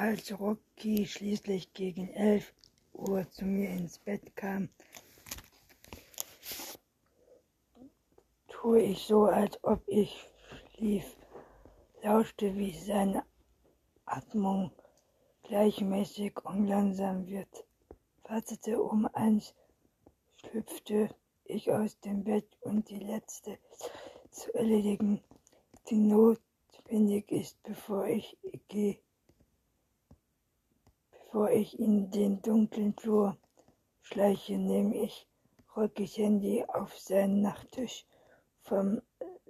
Als Rocky schließlich gegen elf Uhr zu mir ins Bett kam, tue ich so, als ob ich schlief, lauschte, wie seine Atmung gleichmäßig und langsam wird, wartete um eins, schlüpfte ich aus dem Bett und die letzte zu erledigen, die notwendig ist, bevor ich gehe, bevor ich in den dunklen Flur schleiche, nehme ich Rockys Handy auf seinen Nachttisch vom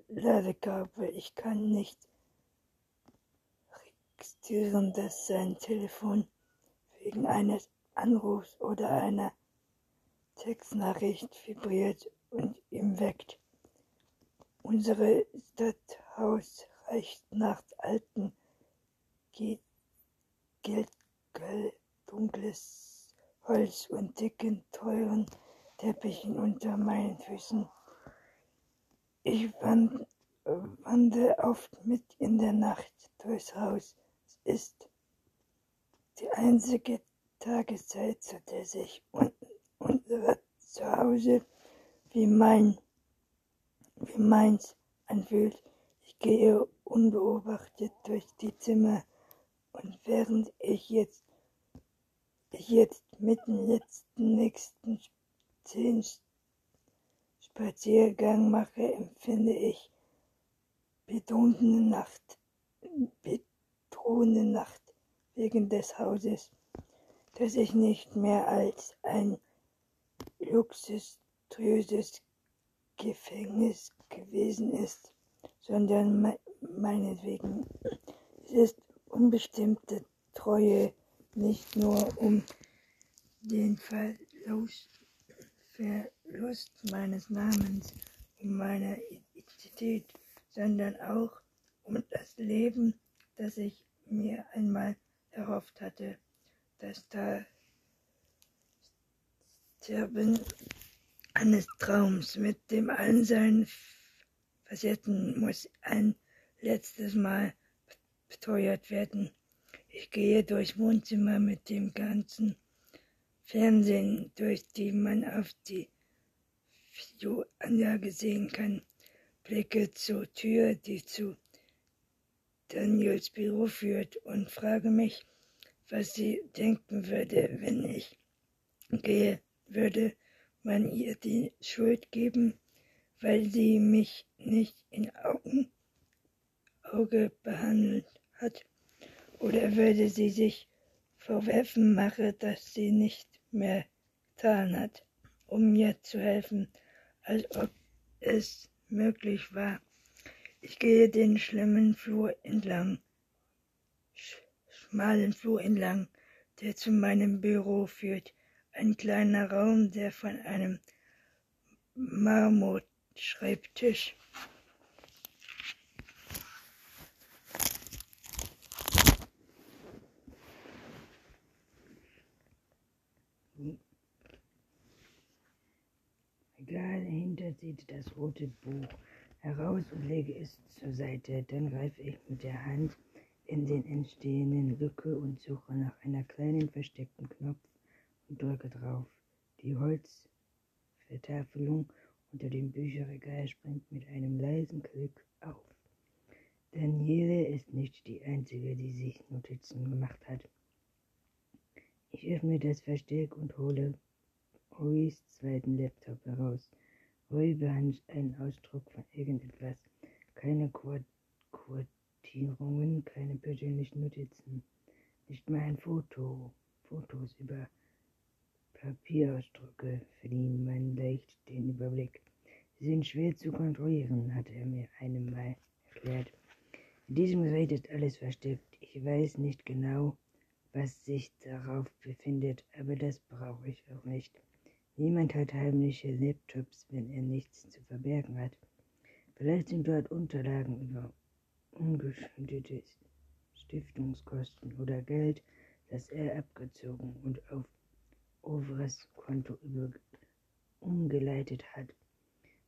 Ladekabel. Ich kann nicht registrieren, dass sein Telefon wegen eines Anrufs oder einer Textnachricht vibriert und ihm weckt. Unsere Stadthaus reicht nach alten, geldgel, dunkles Holz und dicken, teuren Teppichen unter meinen Füßen. Ich wand, wandere oft mit in der Nacht durchs Haus. Es ist die einzige Tageszeit, zu der sich un unser Zuhause wie mein, wie meins anfühlt. Ich gehe unbeobachtet durch die Zimmer und während ich jetzt, jetzt mit dem letzten nächsten zehn Spaziergang mache, empfinde ich bedrohende Nacht, bedrohende Nacht wegen des Hauses, das ich nicht mehr als ein luxuriöses Gefängnis gewesen ist, sondern me meinetwegen. Es ist unbestimmte Treue, nicht nur um den Verlust, meines Namens, um meine Identität, sondern auch um das Leben, das ich mir einmal erhofft hatte, dass da Sterben eines Traums mit dem allen seinen Facetten muss ein letztes Mal beteuert werden. Ich gehe durchs Wohnzimmer mit dem ganzen Fernsehen, durch die man auf die Videoanlage sehen kann. Blicke zur Tür, die zu Daniels Büro führt und frage mich, was sie denken würde, wenn ich gehe würde man ihr die Schuld geben, weil sie mich nicht in Augen, Auge behandelt hat? Oder würde sie sich vorwerfen machen, dass sie nicht mehr getan hat, um mir zu helfen, als ob es möglich war? Ich gehe den schlimmen Flur entlang, schmalen Flur entlang, der zu meinem Büro führt ein kleiner Raum, der von einem Marmorschreibtisch Egal, hinter zieht das rote Buch heraus und lege es zur Seite. Dann greife ich mit der Hand in den entstehenden Lücke und suche nach einer kleinen versteckten Knopf und drücke drauf. Die Holzvertafelung unter dem Bücherregal springt mit einem leisen Klick auf. Daniele ist nicht die Einzige, die sich Notizen gemacht hat. Ich öffne das Versteck und hole Ruis zweiten Laptop heraus. Rui behandelt einen Ausdruck von irgendetwas. Keine Quotierungen, keine persönlichen Notizen. Nicht mal ein Foto. Fotos über Papierausdrucke verliehen meinen leicht den Überblick. Sie sind schwer zu kontrollieren, hat er mir einmal erklärt. In diesem Gerät ist alles versteckt. Ich weiß nicht genau, was sich darauf befindet, aber das brauche ich auch nicht. Niemand hat heimliche Laptops, wenn er nichts zu verbergen hat. Vielleicht sind dort Unterlagen über ungeschüttete Stiftungskosten oder Geld, das er abgezogen und auf Ovres Konto umgeleitet hat.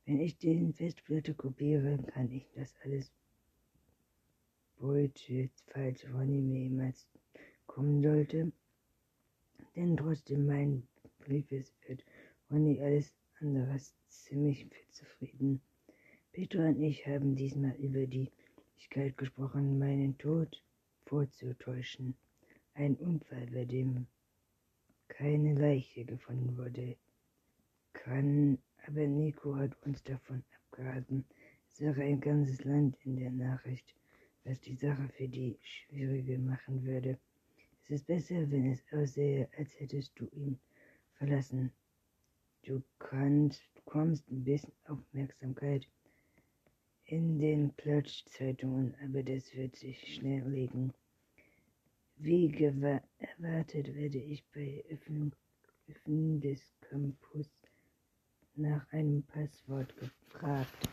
Wenn ich den Festplatte kopiere, kann ich das alles falls von ihm jemals kommen sollte. Denn trotzdem mein Briefes wird Ronny alles andere ziemlich zufrieden. Petra und ich haben diesmal über die Möglichkeit gesprochen, meinen Tod vorzutäuschen. Ein Unfall, bei dem keine Leiche gefunden wurde, kann, aber Nico hat uns davon abgeraten. Es wäre ein ganzes Land in der Nachricht, was die Sache für die schwieriger machen würde. Es ist besser, wenn es aussähe, als hättest du ihn verlassen. Du kannst, bekommst ein bisschen Aufmerksamkeit in den Klatschzeitungen, aber das wird sich schnell legen. Wie erwartet werde ich bei Öffnung, Öffnung des Campus nach einem Passwort gefragt.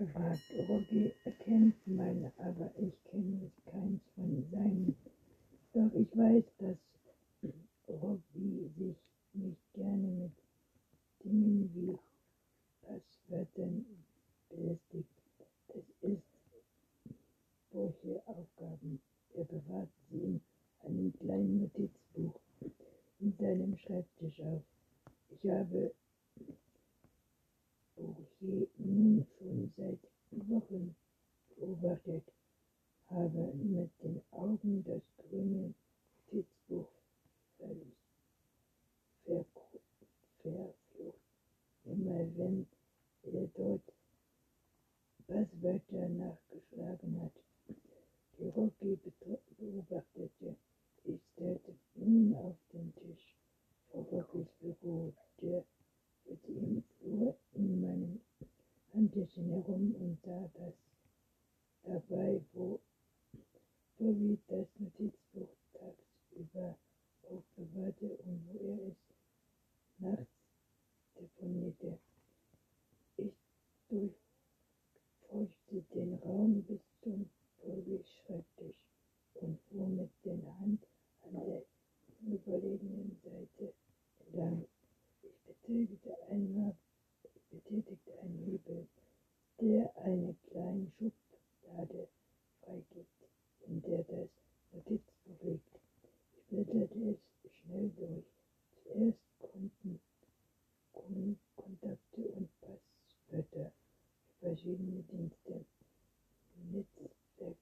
gefragt. Rocky erkennt meine, aber ich kenne keins von seinen. Doch ich weiß, dass Rocky sich nicht gerne mit Dingen wie Passwörtern belästigt. Das ist solche Aufgaben. Er bewahrt sie in einem kleinen Notizbuch in seinem Schreibtisch auf. Ich habe Bourget nun schon seit Wochen beobachtet, habe mit den Augen das grüne Notizbuch verflucht. Immer wenn er dort Passwörter nachgeschlagen hat, die Rocky beobachtete. Ich stellte nun auf den Tisch vor Rockys Büro, der führte im Flur in meinem Handtäschchen herum und sah das dabei, wo, so wie das Notizbuch tagsüber aufbewahrte und wo er es nachts deponierte. Ich durchforschte den Raum bis zum Schreibtisch und fuhr mit der Hand an der überlegenen Seite entlang. Ich betätigte einmal betätigte einen Hebel, der eine kleine Schublade freigibt, in der das Notizbuch liegt. Ich blätterte es schnell durch. Zuerst konnten Kontakte und Passwörter für verschiedene Dienste. Netzwerk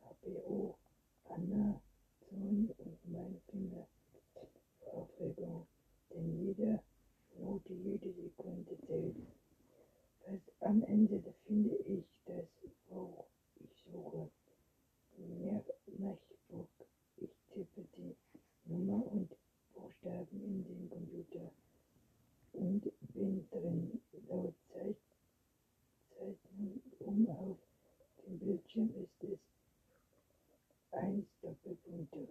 HBO, Anna, Sohn und mein Finger Aufregung, denn jede Minute, jede Sekunde zählt. Was am Ende finde ich das, wo ich suche. Mehr MacBook. Ich tippe die Nummer und Buchstaben in den Computer und bin drin. Laut Zeit, Zeiten um auf dem Bildschirm ist es 1 Doppelpunkt 3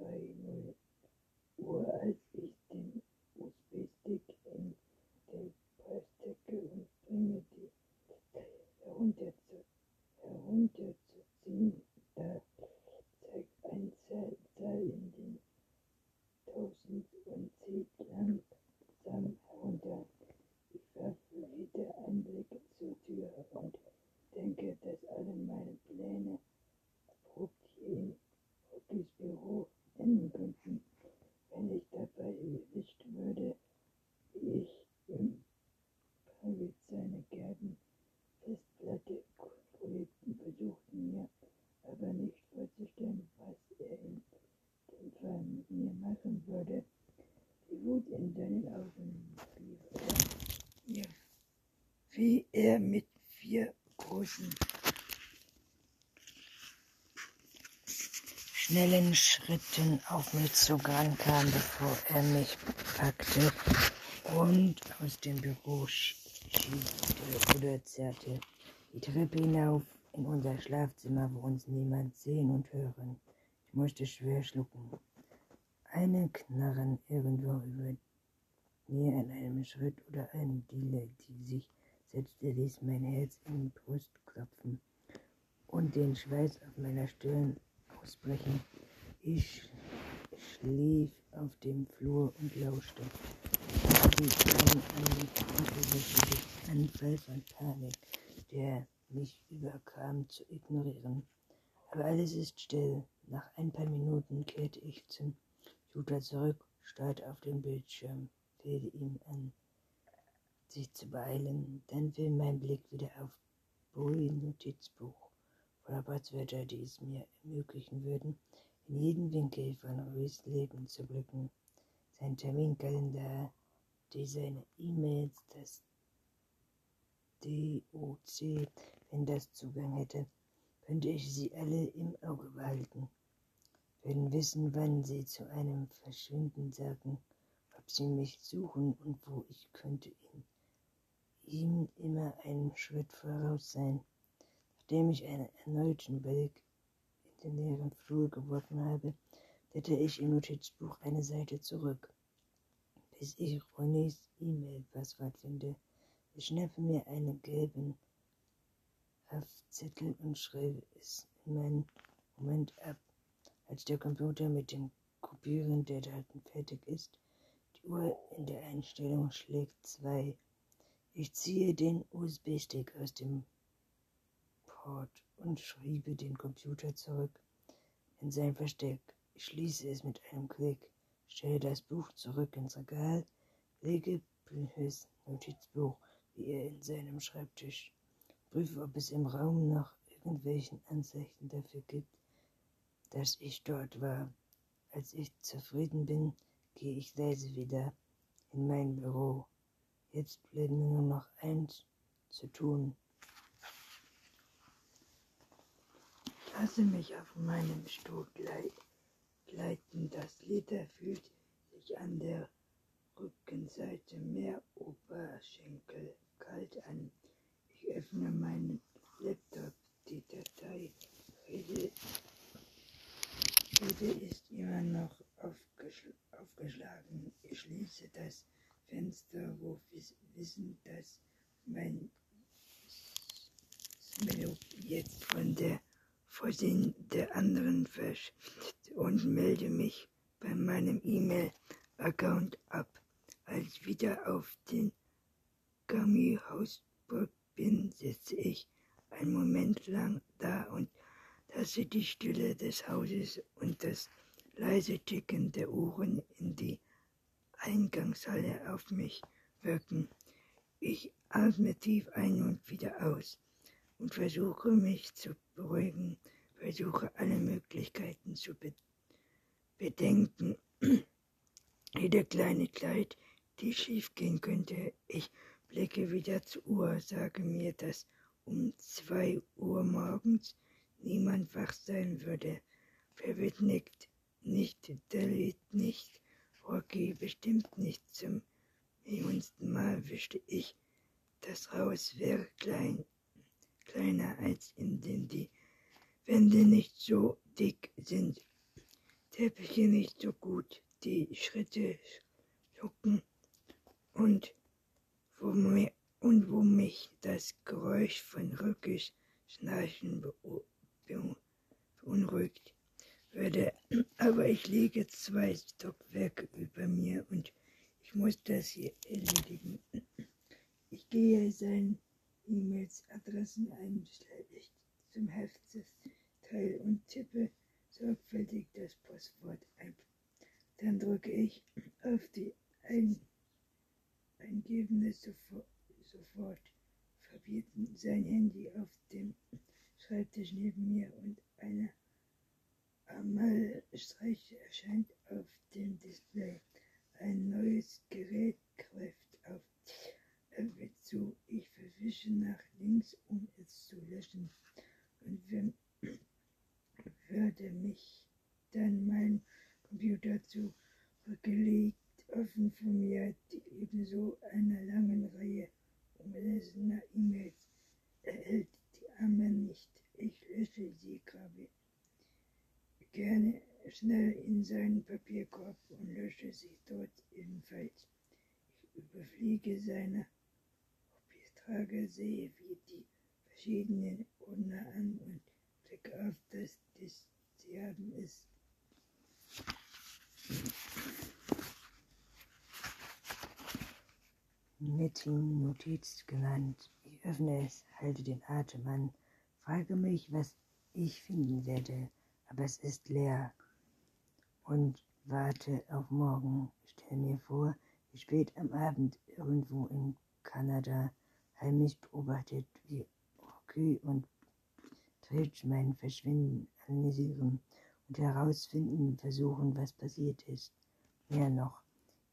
Uhr, als ich den USB-Stick in die Preisdecke und bringe die herunter zu, herunterzuziehen. Da zeigt ein Zahl, Zahl in den Tausend und zieht langsam herunter. Ich werfe wieder einen Blick zur Tür und denke, dass alle meine Pläne abrupt hier in Rockys Büro enden könnten, wenn ich dabei erwischt würde, wie ich im Private seine Gärten Festplatte kontrollierten, versuchten mir aber nicht vorzustellen, was er in dem Fall mit mir machen würde. Die Wut in deinen Augen, er, ja, wie er mit vier großen schnellen Schritten auf mich zugerannt kam, bevor er mich packte und aus dem Büro schiebte oder zerrte. Die Treppe hinauf in unser Schlafzimmer, wo uns niemand sehen und hören. Ich musste schwer schlucken. Eine Knarren irgendwo über mir an einem Schritt oder eine Diele, die sich setzte, ließ mein Herz in die Brust klopfen und den Schweiß auf meiner Stirn ausbrechen. Ich schlief auf dem Flur und lauschte. Die einen unübersichtlichen Anfall von Panik, der mich überkam, zu ignorieren. Aber alles ist still. Nach ein paar Minuten kehrte ich zum Computer zurück, starrte auf den Bildschirm, fehlte ihm an, sich zu beeilen. Dann fiel mein Blick wieder auf Bowie Notizbuch voller Passwörter, die es mir ermöglichen würden, in jeden Winkel von Ruiz Leben zu blicken. Sein Terminkalender, die seine E-Mails, das DOC, wenn das Zugang hätte, könnte ich sie alle im Auge behalten, würden wissen, wann sie zu einem Verschwinden sagen, ob sie mich suchen und wo ich könnte ihn, ihm immer einen Schritt voraus sein. Nachdem ich einen erneuten Blick in den leeren Flur geworfen habe, blätter ich im Notizbuch eine Seite zurück, bis ich Ronys E-Mail-Passwort finde. Ich schnappe mir einen gelben Haftzettel und schreibe es in meinen Moment ab. Als der Computer mit dem Kopieren der Daten fertig ist, die Uhr in der Einstellung schlägt zwei. Ich ziehe den USB-Stick aus dem Port und schiebe den Computer zurück in sein Versteck. Ich schließe es mit einem Klick, stelle das Buch zurück ins Regal, lege Blühs Notizbuch wie er in seinem Schreibtisch prüfe, ob es im Raum noch irgendwelchen Anzeichen dafür gibt, dass ich dort war. Als ich zufrieden bin, gehe ich leise wieder in mein Büro. Jetzt bleibt mir nur noch eins zu tun. Lasse mich auf meinem Stuhl gleiten. Das Leder fühlt sich an der Rückenseite mehr Oberschenkel kalt an. Ich öffne meinen Laptop, die Datei. Rede, Rede ist immer noch aufgeschl aufgeschlagen. Ich schließe das Fenster, wo wissen, dass mein Smilop jetzt von der Vorsehen der anderen verschwindet und melde mich bei meinem E-Mail-Account ab. Als wieder auf den Gummihausburg bin, sitze ich einen Moment lang da und lasse die Stille des Hauses und das leise Ticken der Uhren in die Eingangshalle auf mich wirken. Ich atme tief ein und wieder aus und versuche mich zu beruhigen, versuche alle Möglichkeiten zu be bedenken. Jede kleine Kleid, die schief gehen könnte. Ich blicke wieder zur Uhr, sage mir, dass um zwei Uhr morgens niemand wach sein würde. Verwirrt nickt, nicht, Dalit nicht, Rocky bestimmt nicht zum millionsten Mal wischte ich. Das Haus wäre klein, kleiner als in dem die Wände nicht so dick sind, Teppiche nicht so gut, die Schritte schlucken und wo, mir, und wo mich das Geräusch von Rückes Schnarchen beunruhigt würde. Aber ich lege zwei Stockwerke über mir und ich muss das hier erledigen. Ich gehe seinen E-Mails, Adressen ein, ich zum Heftsteil und tippe sorgfältig das Postwort ein. Dann drücke ich auf die ein Eingebende sofort, sofort verbieten sein Handy auf dem Schreibtisch neben mir und eine Amalstreiche erscheint auf dem Display. Ein neues Gerät greift auf Öffnet zu. Ich verwische nach links, um es zu löschen. Und wenn, würde mich dann mein Computer zurückgelegt offen vor mir die ebenso einer langen Reihe ungelesene E-Mails erhält die Arme nicht. Ich lösche sie, grabe gerne schnell in seinen Papierkorb und lösche sie dort ebenfalls. Ich überfliege seine Papiertrage, sehe, wie die verschiedenen Ordner an und blicke auf das, das sie haben ist. Meeting-Notiz genannt. Ich öffne es, halte den Atem an, frage mich, was ich finden werde, aber es ist leer und warte auf morgen. Stell mir vor, wie spät am Abend irgendwo in Kanada heimlich beobachtet, wie Rocky und Tritch mein Verschwinden analysieren und herausfinden versuchen, was passiert ist. Mehr noch,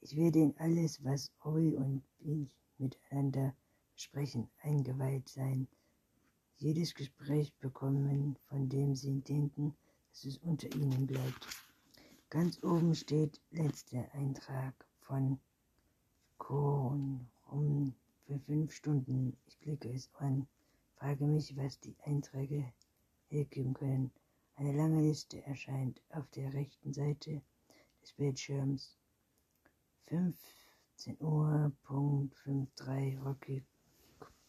ich werde in alles, was Ori und ich miteinander sprechen, eingeweiht sein. Jedes Gespräch bekommen, von dem sie denken, dass es unter ihnen bleibt. Ganz oben steht letzter Eintrag von Korn rum für fünf Stunden. Ich klicke es an, frage mich, was die Einträge hergeben können. Eine lange Liste erscheint auf der rechten Seite des Bildschirms. 15 Uhr, Punkt 53, Rocky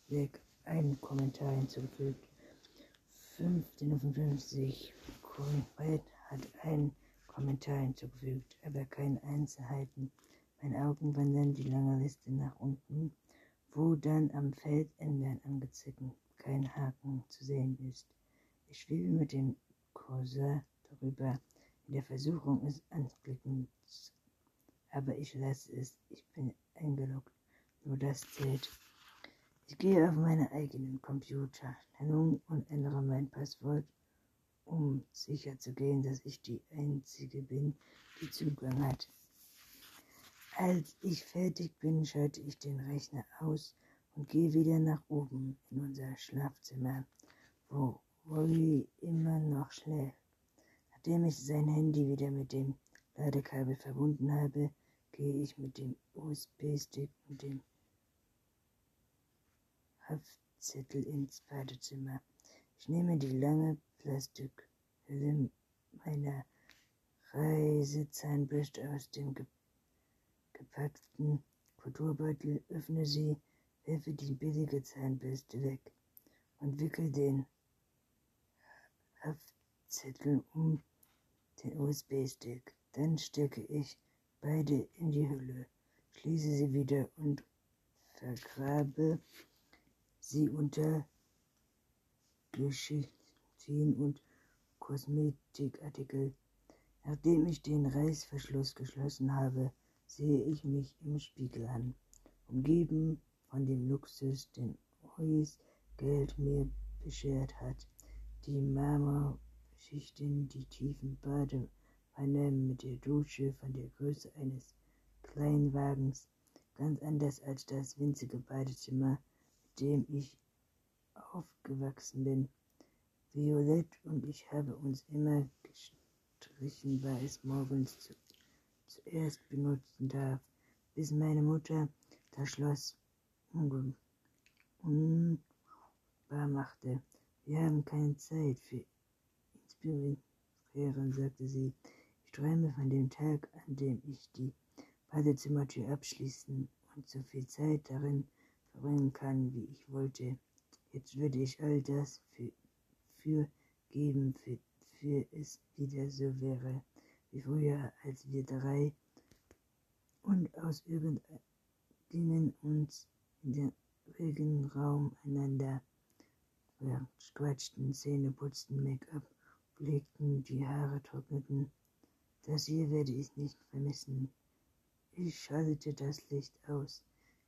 Weg, ein Kommentar hinzugefügt. 15.55 Uhr, hat einen Kommentar hinzugefügt, aber keine Einzelheiten. Meine Augen wandern die lange Liste nach unten, wo dann am Feld Ändern angezeigt kein Haken zu sehen ist. Ich schwebe mit dem Cursor darüber, in der Versuchung, es anzuklicken, aber ich lasse es. Ich bin eingeloggt. Nur das zählt. Ich gehe auf meine eigenen Computer-Nennung und ändere mein Passwort, um sicher zu gehen, dass ich die Einzige bin, die Zugang hat. Als ich fertig bin, schalte ich den Rechner aus und gehe wieder nach oben in unser Schlafzimmer, wo Roy immer noch schläft. Nachdem ich sein Handy wieder mit dem Ladekabel verbunden habe, gehe ich mit dem USB-Stick und dem Haftzettel ins Badezimmer. Ich nehme die lange Plastikhülle meiner Reisezahnbürste aus dem gepackten Kulturbeutel, öffne sie, werfe die billige Zahnbürste weg und wickel den Haftzettel um den USB-Stick. Dann stecke ich beide in die Hülle, schließe sie wieder und vergrabe sie unter Geschichten und Kosmetikartikel. Nachdem ich den Reißverschluss geschlossen habe, sehe ich mich im Spiegel an, umgeben von dem Luxus, den Ois Geld mir beschert hat. Die Marmorschichten, die tiefen Badewanne mit der Dusche von der Größe eines Kleinwagens, ganz anders als das winzige Badezimmer dem ich aufgewachsen bin. Violett und ich haben uns immer gestrichen, weil es morgens zu, zuerst benutzen darf, bis meine Mutter das Schloss unbar machte. Wir haben keine Zeit für Inspirieren, sagte sie. Ich träume von dem Tag, an dem ich die Badezimmertür abschließen und so viel Zeit darin verbringen kann, wie ich wollte. Jetzt würde ich all das für, für geben, für, für es wieder so wäre wie früher, als wir drei und aus irgendeinem uns in den ruhigen Raum einander quatschten, Zähne putzten, Make-up, legten, die Haare trockneten. Das hier werde ich nicht vermissen. Ich schaltete das Licht aus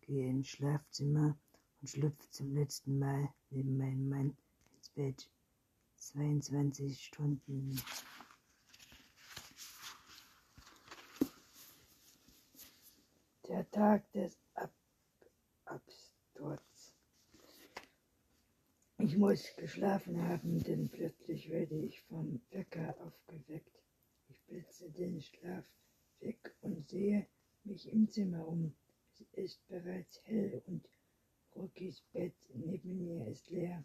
gehe ins Schlafzimmer und schlüpfe zum letzten Mal neben meinem Mann ins Bett. 22 Stunden. Der Tag des Ab Absturz. Ich muss geschlafen haben, denn plötzlich werde ich vom Wecker aufgeweckt. Ich blitze den Schlaf weg und sehe mich im Zimmer um. Es ist bereits hell und Rockys Bett neben mir ist leer.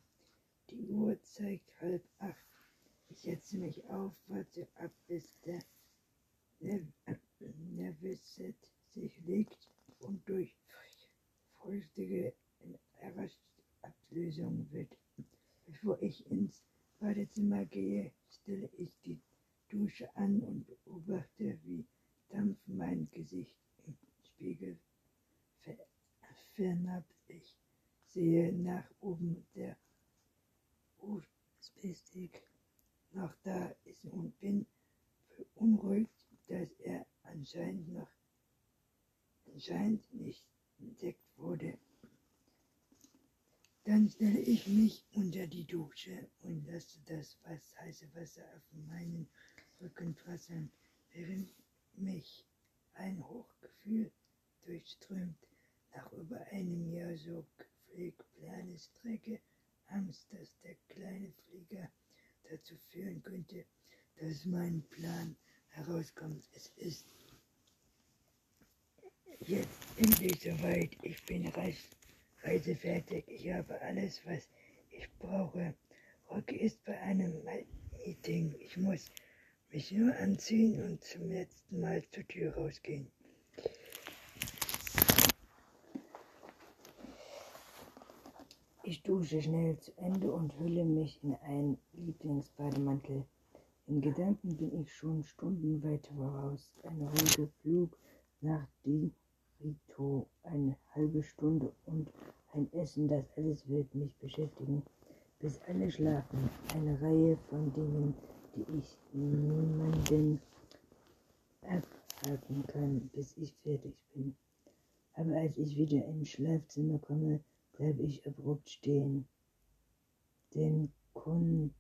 Die Uhr zeigt halb acht. Ich setze mich auf, warte ab, bis der Nervöset sich legt und durch früchtige Ablösung wird. Bevor ich ins Badezimmer gehe, stelle ich die Dusche an und beobachte, wie Dampf mein Gesicht im Spiegel vernahm ich sehe nach oben, der USB-Stick noch da ist und bin beunruhigt, dass er anscheinend noch anscheinend nicht entdeckt wurde. Dann stelle ich mich unter die Dusche und lasse das was heiße Wasser auf meinen Rücken prasseln, während mich ein Hochgefühl durchströmt. Nach über einem Jahr so gepflegt plane Strecke, Angst, dass der kleine Flieger dazu führen könnte, dass mein Plan herauskommt. Es ist jetzt endlich soweit. Ich bin reisefertig. Ich habe alles, was ich brauche. Rocky ist bei einem Meeting. Ich muss mich nur anziehen und zum letzten Mal zur Tür rausgehen. Ich dusche schnell zu Ende und hülle mich in einen Lieblingsbademantel. In Gedanken bin ich schon Stunden weit voraus. Ein ruhiger Flug nach Rito, eine halbe Stunde und ein Essen, das alles wird mich beschäftigen, bis alle schlafen. Eine Reihe von Dingen, die ich niemanden abhaken kann, bis ich fertig bin. Aber als ich wieder ins Schlafzimmer komme, bleibe ich abrupt stehen. Denn Kon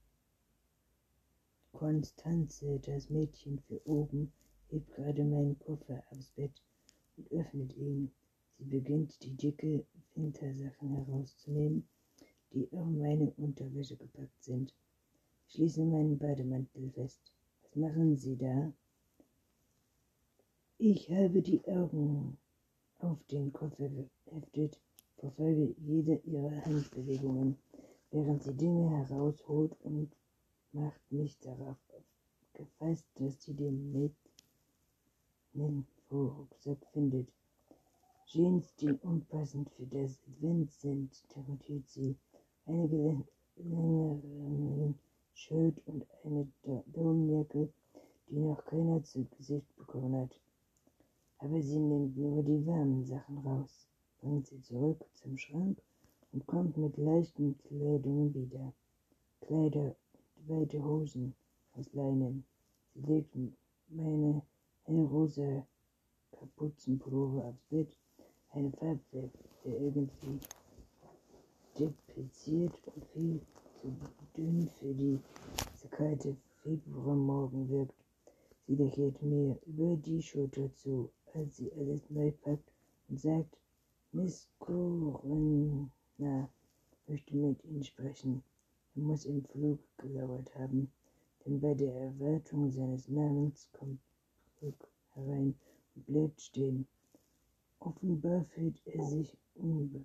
Konstanze, das Mädchen für oben, hebt gerade meinen Koffer aufs Bett und öffnet ihn. Sie beginnt die dicke Wintersachen herauszunehmen, die in meine Unterwäsche gepackt sind. Ich schließe meinen Bademantel fest. Was machen Sie da? Ich habe die Augen auf den Koffer geheftet, verfolge jede ihrer Handbewegungen, während sie Dinge herausholt und macht mich darauf gefasst, dass sie den mit den Rucksack findet. Jeans, die unpassend für das Advent sind, kommentiert sie. Einige längere Shirt und eine Daunenjacke, die noch keiner zu Gesicht bekommen hat. Aber sie nimmt nur die warmen Sachen raus, bringt sie zurück zum Schrank und kommt mit leichten Kleidungen wieder. Kleider und weite Hosen aus Leinen. Sie legt meine hellrosa Kapuzenpullover aufs Bett eine Farbwelt, der irgendwie depliziert und viel zu dünn für die kalte Februarmorgen wirkt. Sie lächelt mir über die Schulter zu, als sie alles neu packt und sagt, Miss Corinna möchte mit Ihnen sprechen. Er muss im Flug gelauert haben, denn bei der Erwartung seines Namens kommt Brooke herein und bleibt stehen. Offenbar fühlt er sich unbe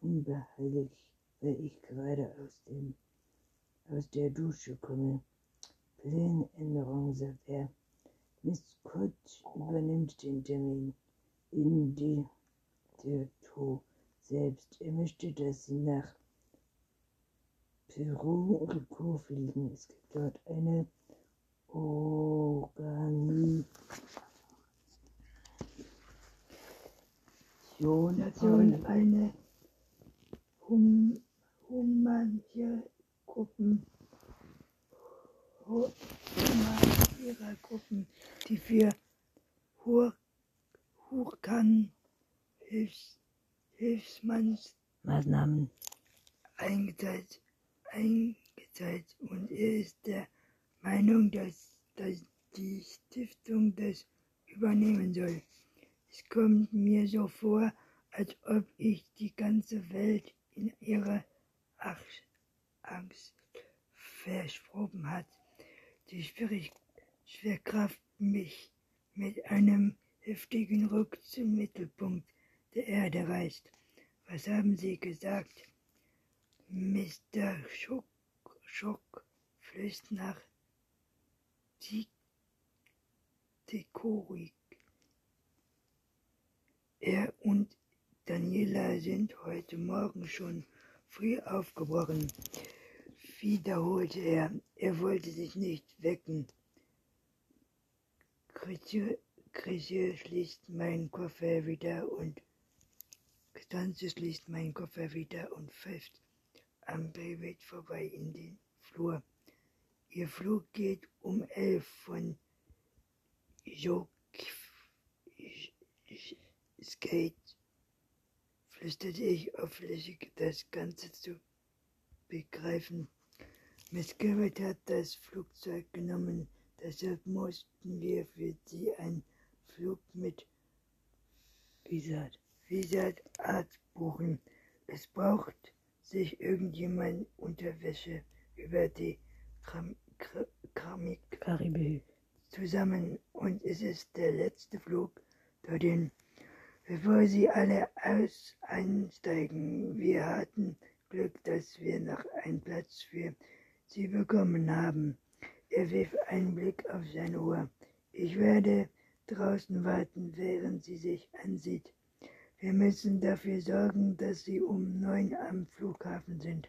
unbehaglich, weil ich gerade aus, dem, aus der Dusche komme. Planänderung, sagt er. Miss Scott übernimmt den Termin in die, der To selbst. Er möchte, dass sie nach Peru Rico fliegen. Es gibt dort eine Organisation eine hum, humanitäre Gruppen, humanitäre Gruppen, die für Hur, Hurkan Hilfs, Hilfsmaßnahmen eingeteilt, eingeteilt und er ist der Meinung, dass, dass die Stiftung das übernehmen soll. Es kommt mir so vor, als ob ich die ganze Welt in ihre Angst verschroben hat. Die Schwerkraft mich mit einem heftigen Ruck zum Mittelpunkt der Erde reißt. Was haben Sie gesagt? Mr. Schock, Schock flößt nach Dekorik. Er und Daniela sind heute Morgen schon früh aufgebrochen, wiederholte er. Er wollte sich nicht wecken. Christian schließt meinen Koffer wieder und Constanze schließt meinen Koffer wieder und pfeift am Bayweight vorbei in den Flur. Ihr Flug geht um elf von Jok Skate, flüsterte ich auflässig, das Ganze zu begreifen. Miss Garrett hat das Flugzeug genommen, deshalb mussten wir für sie einen Flug mit Visat, Visat Art buchen. Es braucht sich irgendjemand Unterwäsche über die Kram Kramik Karibik zusammen und es ist der letzte Flug dorthin, bevor sie alle aus einsteigen. Wir hatten Glück, dass wir noch einen Platz für sie bekommen haben. Er wirft einen Blick auf seine Uhr. Ich werde draußen warten, während sie sich ansieht. Wir müssen dafür sorgen, dass sie um neun am Flughafen sind.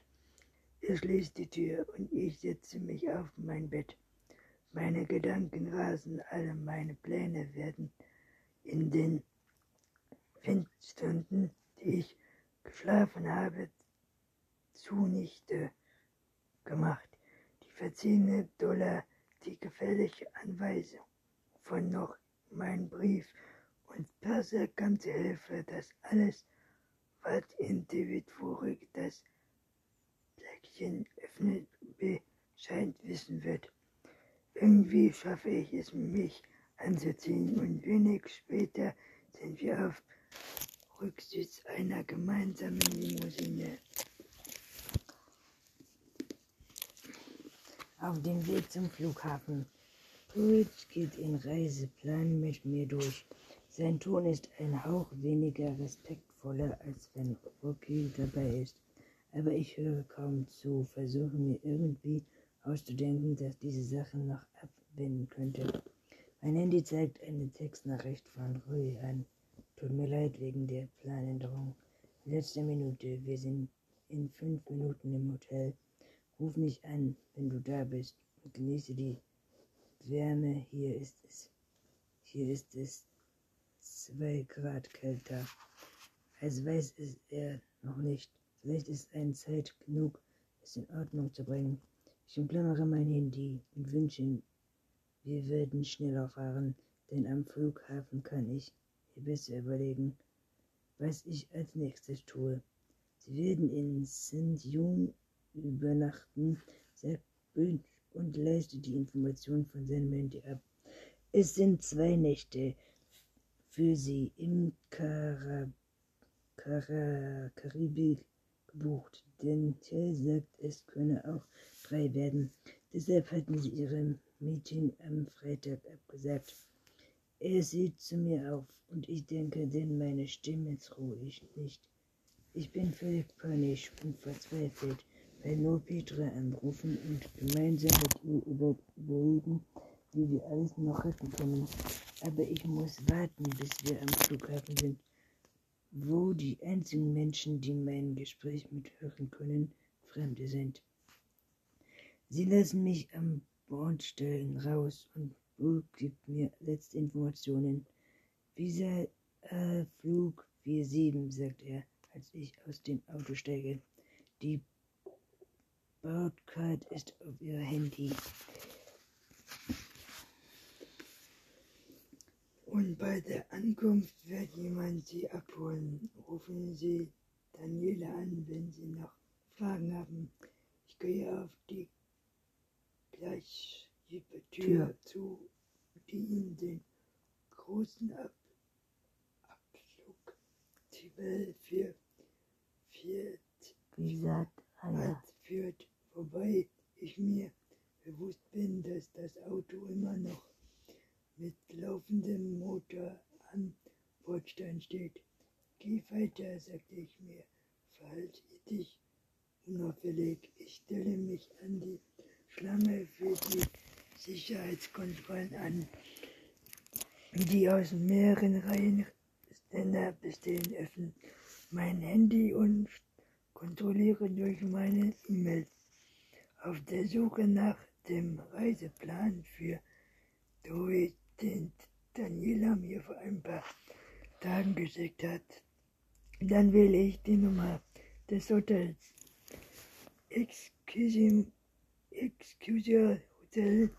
Er schließt die Tür und ich setze mich auf mein Bett. Meine Gedanken rasen, alle meine Pläne werden in den Windstunden, die ich geschlafen habe, zunichte gemacht. Die verziehene Dollar, die gefällige Anweisung von noch mein Brief und Perser ganze Hilfe, das alles, was in David vorig das Päckchen öffnet, Bescheid wissen wird. Irgendwie schaffe ich es, mich anzuziehen und wenig später sind wir auf Rücksitz einer gemeinsamen Limousine. Auf dem Weg zum Flughafen. Pruitt geht den Reiseplan mit mir durch. Sein Ton ist ein Hauch weniger respektvoller, als wenn Rocky dabei ist. Aber ich höre kaum zu, versuche mir irgendwie auszudenken, dass diese Sache noch abwenden könnte. Mein Handy zeigt eine Textnachricht von Rui an. Tut mir leid wegen der Planänderung. Letzte Minute, wir sind in fünf Minuten im Hotel. Ruf mich an, wenn du da bist und genieße die Wärme. Hier ist es. Hier ist es zwei Grad kälter. Als weiß es er noch nicht. Vielleicht ist eine Zeit genug, es in Ordnung zu bringen. Ich umklammere mein Handy und wünsche, wir würden schneller fahren, denn am Flughafen kann ich mir besser überlegen, was ich als nächstes tue. Sie werden in St. Jun übernachten, sagt Bünch und leistet die Information von seinem Handy ab. Es sind zwei Nächte für sie im Kara Kara Karibik gebucht, denn Till sagt, es könne auch frei werden. Deshalb hatten sie ihre Meeting am Freitag abgesagt. Er sieht zu mir auf und ich denke, denn meine Stimme traue ich nicht. Ich bin völlig panisch und verzweifelt, weil nur Petra anrufen und gemeinsam mit ihr überlegen, wie wir alles noch retten können. Aber ich muss warten, bis wir am Flughafen sind wo die einzigen Menschen, die mein Gespräch mithören können, Fremde sind. Sie lassen mich am Bordstellen raus und Bull gibt mir letzte Informationen. Visa äh, Flug 47, sagt er, als ich aus dem Auto steige. Die Bordcard ist auf ihr Handy. Und bei der Ankunft wird jemand Sie abholen. Rufen Sie Daniela an, wenn Sie noch Fragen haben. Ich gehe auf die Gleichjippe Tür zu, die in den großen Ab Abflug Tibel für vier Gesagt, führt, wobei ich mir bewusst bin, dass das Auto immer noch mit laufendem Motor am Bordstein steht. Geh weiter, sagte ich mir, verhalte dich unauffällig. Ich stelle mich an die Schlange für die Sicherheitskontrollen an, die aus mehreren Reihen Ständer bestehen, öffne mein Handy und kontrolliere durch meine E-Mails auf der Suche nach dem Reiseplan für Dorit den Daniela mir vor ein paar Tagen geschickt hat. Dann wähle ich die Nummer des Hotels. Excuse, excuse Hotel,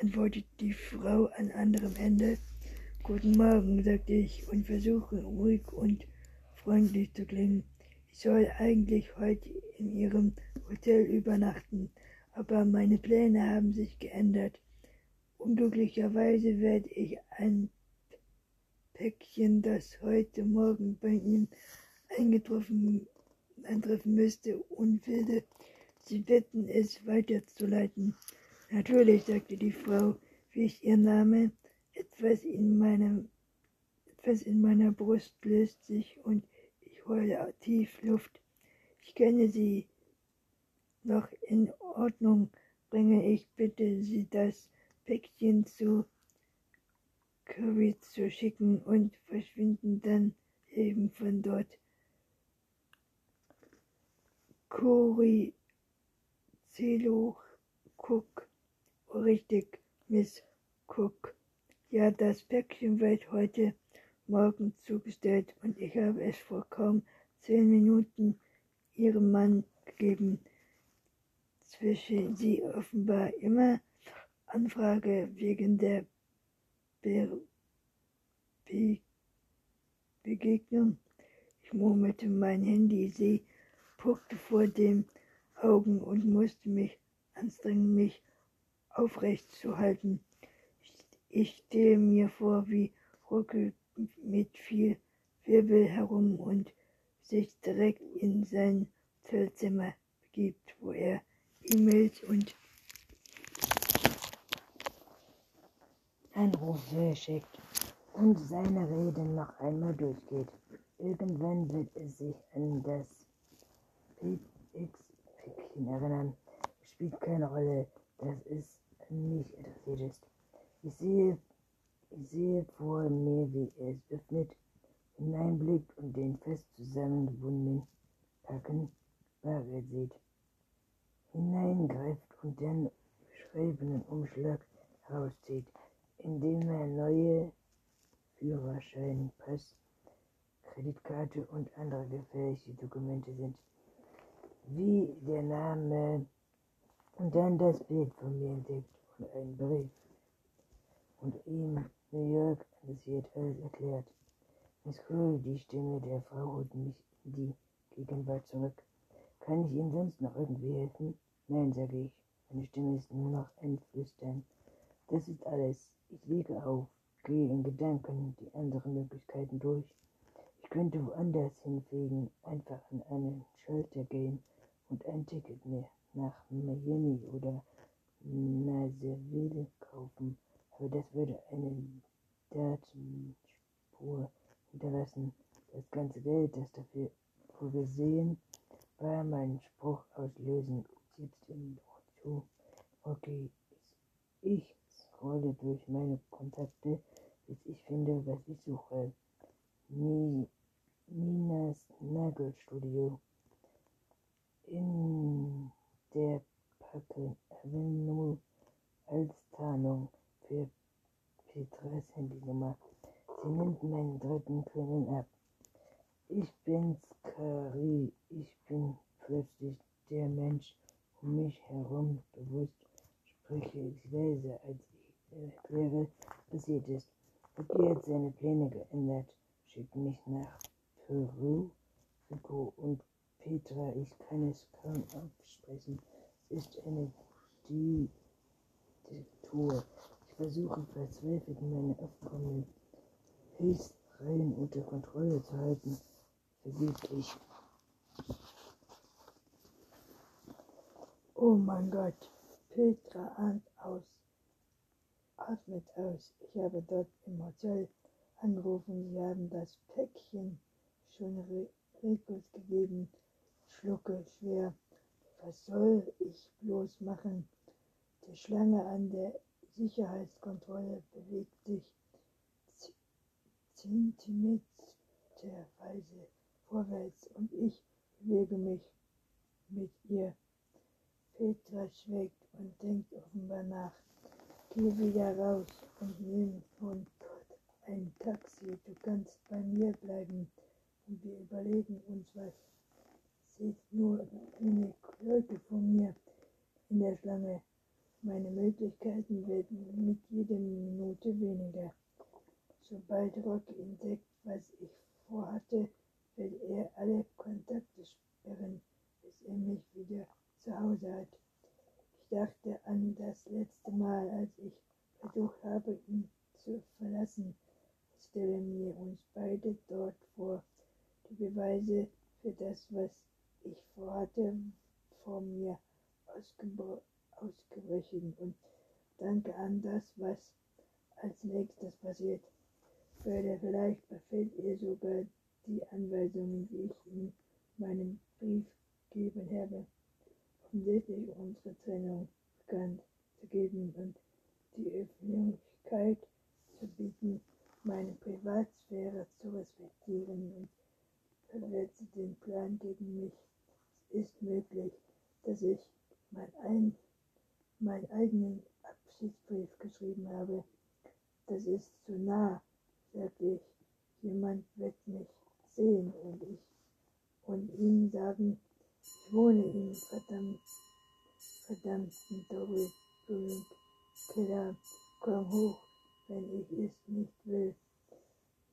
antwortet die Frau an anderem Ende. Morgen, sagte ich und versuche ruhig und freundlich zu klingen. Ich soll eigentlich heute in Ihrem Hotel übernachten, aber meine Pläne haben sich geändert. Unglücklicherweise werde ich ein Päckchen, das heute Morgen bei Ihnen eingetroffen eintreffen müsste, und würde Sie bitten, es weiterzuleiten. Natürlich, sagte die Frau, wie ich ihr Name, etwas in meinem etwas in meiner Brust löst sich und ich heule tief Luft. Ich kenne Sie noch in Ordnung. Bringe ich bitte Sie das Päckchen zu Curry zu schicken und verschwinden dann eben von dort. Cory Zelo Cook, richtig, Miss Cook. Ja, das Päckchen wird heute Morgen zugestellt und ich habe es vor kaum zehn Minuten Ihrem Mann gegeben. Zwischen Sie offenbar immer Anfrage wegen der Be Be Begegnung. Ich murmelte mein Handy, sie puckte vor den Augen und musste mich anstrengen, mich aufrecht zu halten. Ich stehe mir vor, wie ruckelt mit viel Wirbel herum und sich direkt in sein Hotelzimmer begibt, wo er E-Mails und Anrufe schickt und seine Rede noch einmal durchgeht. Irgendwann wird er sich an das PX-Päckchen erinnern. Es spielt keine Rolle, dass es an mich interessiert ist. Ich sehe, ich sehe vor mir, wie er es öffnet, hineinblickt und den fest zusammengebundenen Packen Bargeld sieht, hineingreift und den beschriebenen Umschlag herauszieht indem er neue Führerschein, Pass, Kreditkarte und andere gefährliche Dokumente sind, wie der Name und dann das Bild von mir entdeckt und einen Brief und ihm New York interessiert alles erklärt. Miss Curry, die Stimme der Frau holt mich in die Gegenwart zurück. Kann ich Ihnen sonst noch irgendwie helfen? Nein, sage ich. Meine Stimme ist nur noch ein Flüstern. Das ist alles. Ich lege auf, gehe in Gedanken die anderen Möglichkeiten durch. Ich könnte woanders hinfliegen, einfach an einen Schalter gehen und ein Ticket mehr nach Miami oder Nazarville kaufen, aber das würde eine Datenspur hinterlassen. Das ganze Geld, das dafür vorgesehen war, meinen Spruch auslösen, jetzt in zu. Okay, ich scrolle durch meine Kontakte, bis ich finde, was ich suche. Ninas Nagelstudio. In der Packe Avenue als Tarnung für Petras Handynummer. Sie nimmt meinen dritten Können ab. Ich bin's, Kari. Ich bin plötzlich der Mensch um mich herum bewusst spreche ich leiser als wäre passiert ist. Papier hat seine Pläne geändert, schickt mich nach Peru, Rico und Petra. Ich kann es kaum absprechen. Es ist eine Diktatur. Versuche verzweifelt, meine aufkommenden Höchstreihen unter Kontrolle zu halten. Vergeblich. Oh mein Gott, Petra ahnt aus atmet aus. Ich habe dort im Hotel angerufen. Sie haben das Päckchen schon Rikus gegeben. Schlucke schwer. Was soll ich bloß machen? Die Schlange an der Sicherheitskontrolle bewegt sich zentimeterweise vorwärts und ich bewege mich mit ihr. Petra schweigt und denkt offenbar nach. Geh wieder raus und nimm von dort ein Taxi. Du kannst bei mir bleiben und wir überlegen uns was. Seht nur wenig Leute von mir in der Schlange. Meine Möglichkeiten werden mit jeder Minute weniger. Sobald Rocky entdeckt, was ich vorhatte, will er alle Kontakte sperren, bis er mich wieder zu Hause hat. Ich dachte an das letzte Mal, als ich versucht habe, ihn zu verlassen. Ich stelle mir uns beide dort vor. Die Beweise für das, was ich vorhatte, vor mir ausgebrechen und danke an das, was als nächstes passiert. Würde vielleicht befällt ihr sogar die Anweisungen, die ich in meinem Brief gegeben habe, offensichtlich unsere Trennung bekannt zu geben und die Öffentlichkeit zu bieten, meine Privatsphäre zu respektieren und verletze den Plan gegen mich. Es ist möglich, dass ich mein ein, meinen eigenen Abschiedsbrief geschrieben habe. Das ist zu nah, sagte ich. Jemand wird mich sehen und ich und ihm sagen, ich wohne im verdammt, verdammten Doppelkeller. Komm hoch, wenn ich es nicht will.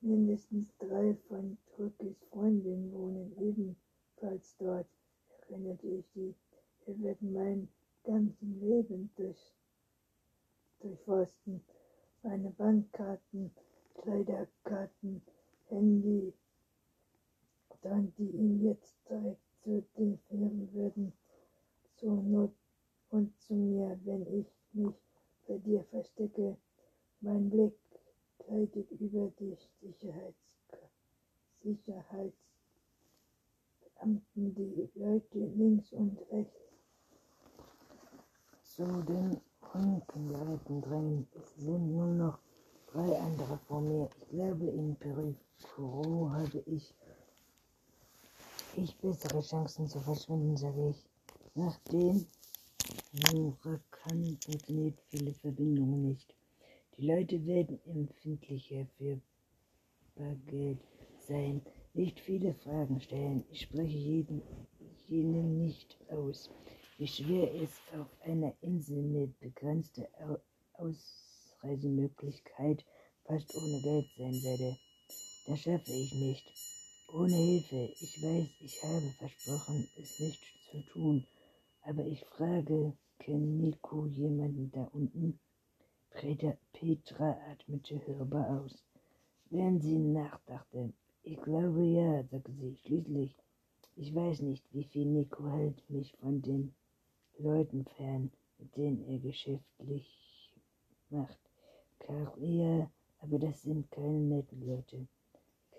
Mindestens drei von Drückis Freundinnen wohnen ebenfalls dort, erinnerte ich sie. Wir werden mein ganzes Leben durch, durchforsten. Meine Bankkarten, Kleiderkarten, Handy, dann die ihn jetzt direkt zu den führen würden, zur Not und zu mir, wenn ich mich bei dir verstecke. Mein Blick gleitet über die Sicherheits Sicherheitsbeamten, die Leute links und rechts zu den Unkenleuten drängen. Es sind nur noch drei andere vor mir. Ich glaube, in Peru habe ich, ich bessere Chancen zu verschwinden, sage ich. Nach dem Huracan funktioniert viele Verbindungen nicht. Die Leute werden empfindlicher für Bargeld sein, nicht viele Fragen stellen. Ich spreche jeden, jenen nicht aus, wie schwer es auf einer Insel mit begrenzter Ausreisemöglichkeit fast ohne Geld sein werde. Das schaffe ich nicht. Ohne Hilfe. Ich weiß, ich habe versprochen, es nicht zu tun. Aber ich frage, kennt Nico jemanden da unten? Petra atmete hörbar aus. Während sie nachdachte, ich glaube ja, sagte sie schließlich. Ich weiß nicht, wie viel Nico hält mich von den Leuten fern, mit denen er geschäftlich macht. Karriere, aber das sind keine netten Leute.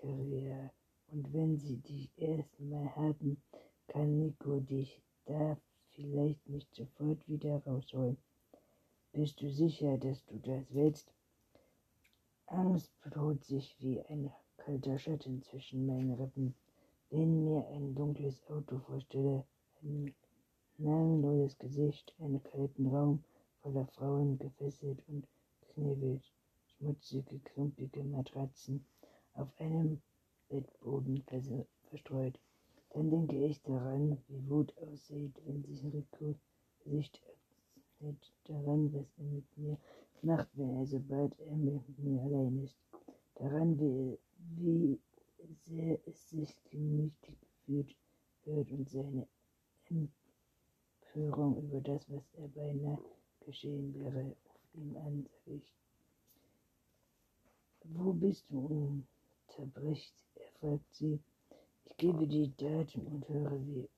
Karriere. Und wenn sie dich erst mal haben, kann Nico dich da vielleicht nicht sofort wieder rausholen. Bist du sicher, dass du das willst? Angst bedroht sich wie ein kalter Schatten zwischen meinen Rippen. Wenn mir ein dunkles Auto vorstelle, ein namenloses Gesicht, einen kalten Raum voller Frauen gefesselt und knebelt, schmutzige, klumpige Matratzen auf einem Bettboden verstreut, dann denke ich daran, wie Wut aussieht, wenn sich Rico Gesicht nicht daran, was er mit mir macht, wenn er sobald er mit mir allein ist. Daran, wie, wie sehr es sich gemütlich gefühlt wird und seine Empörung über das, was er beinahe geschehen wäre, auf ihm an, sag ich. Wo bist du? unterbricht er, fragt sie. Ich gebe die Daten und höre, wie